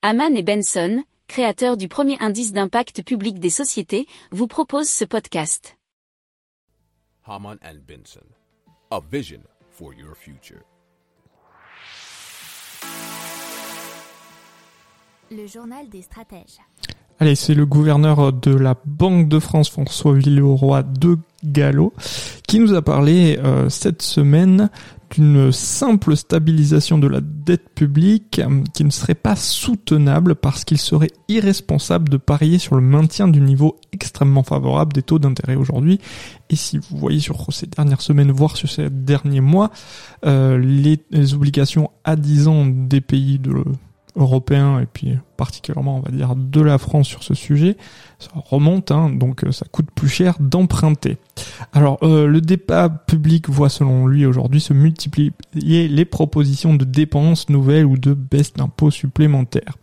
Haman et Benson, créateurs du premier indice d'impact public des sociétés, vous proposent ce podcast. Haman and Benson, a vision for your future. Le journal des stratèges. Allez, c'est le gouverneur de la Banque de France, François Villeroy de Gallo, qui nous a parlé euh, cette semaine d'une simple stabilisation de la dette publique euh, qui ne serait pas soutenable parce qu'il serait irresponsable de parier sur le maintien du niveau extrêmement favorable des taux d'intérêt aujourd'hui. Et si vous voyez sur ces dernières semaines, voire sur ces derniers mois, euh, les, les, obligations à 10 ans des pays de européen et puis particulièrement on va dire de la France sur ce sujet, ça remonte hein, donc euh, ça coûte plus cher d'emprunter. Alors euh, le débat public voit selon lui aujourd'hui se multiplier les propositions de dépenses nouvelles ou de baisse d'impôts supplémentaires.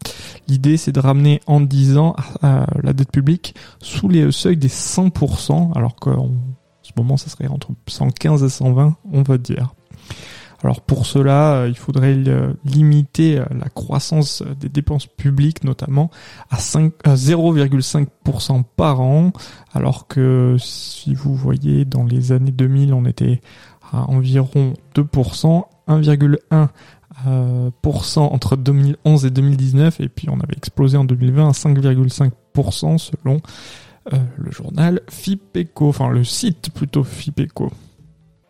L'idée c'est de ramener en 10 ans la dette publique sous les seuils des 100% alors qu'en ce moment ça serait entre 115 et 120 on va dire. Alors pour cela, euh, il faudrait limiter euh, la croissance des dépenses publiques notamment à 0,5% par an, alors que si vous voyez dans les années 2000, on était à environ 2%, 1,1% euh, entre 2011 et 2019, et puis on avait explosé en 2020 à 5,5% selon le journal FIPECO, enfin le site plutôt FIPECO.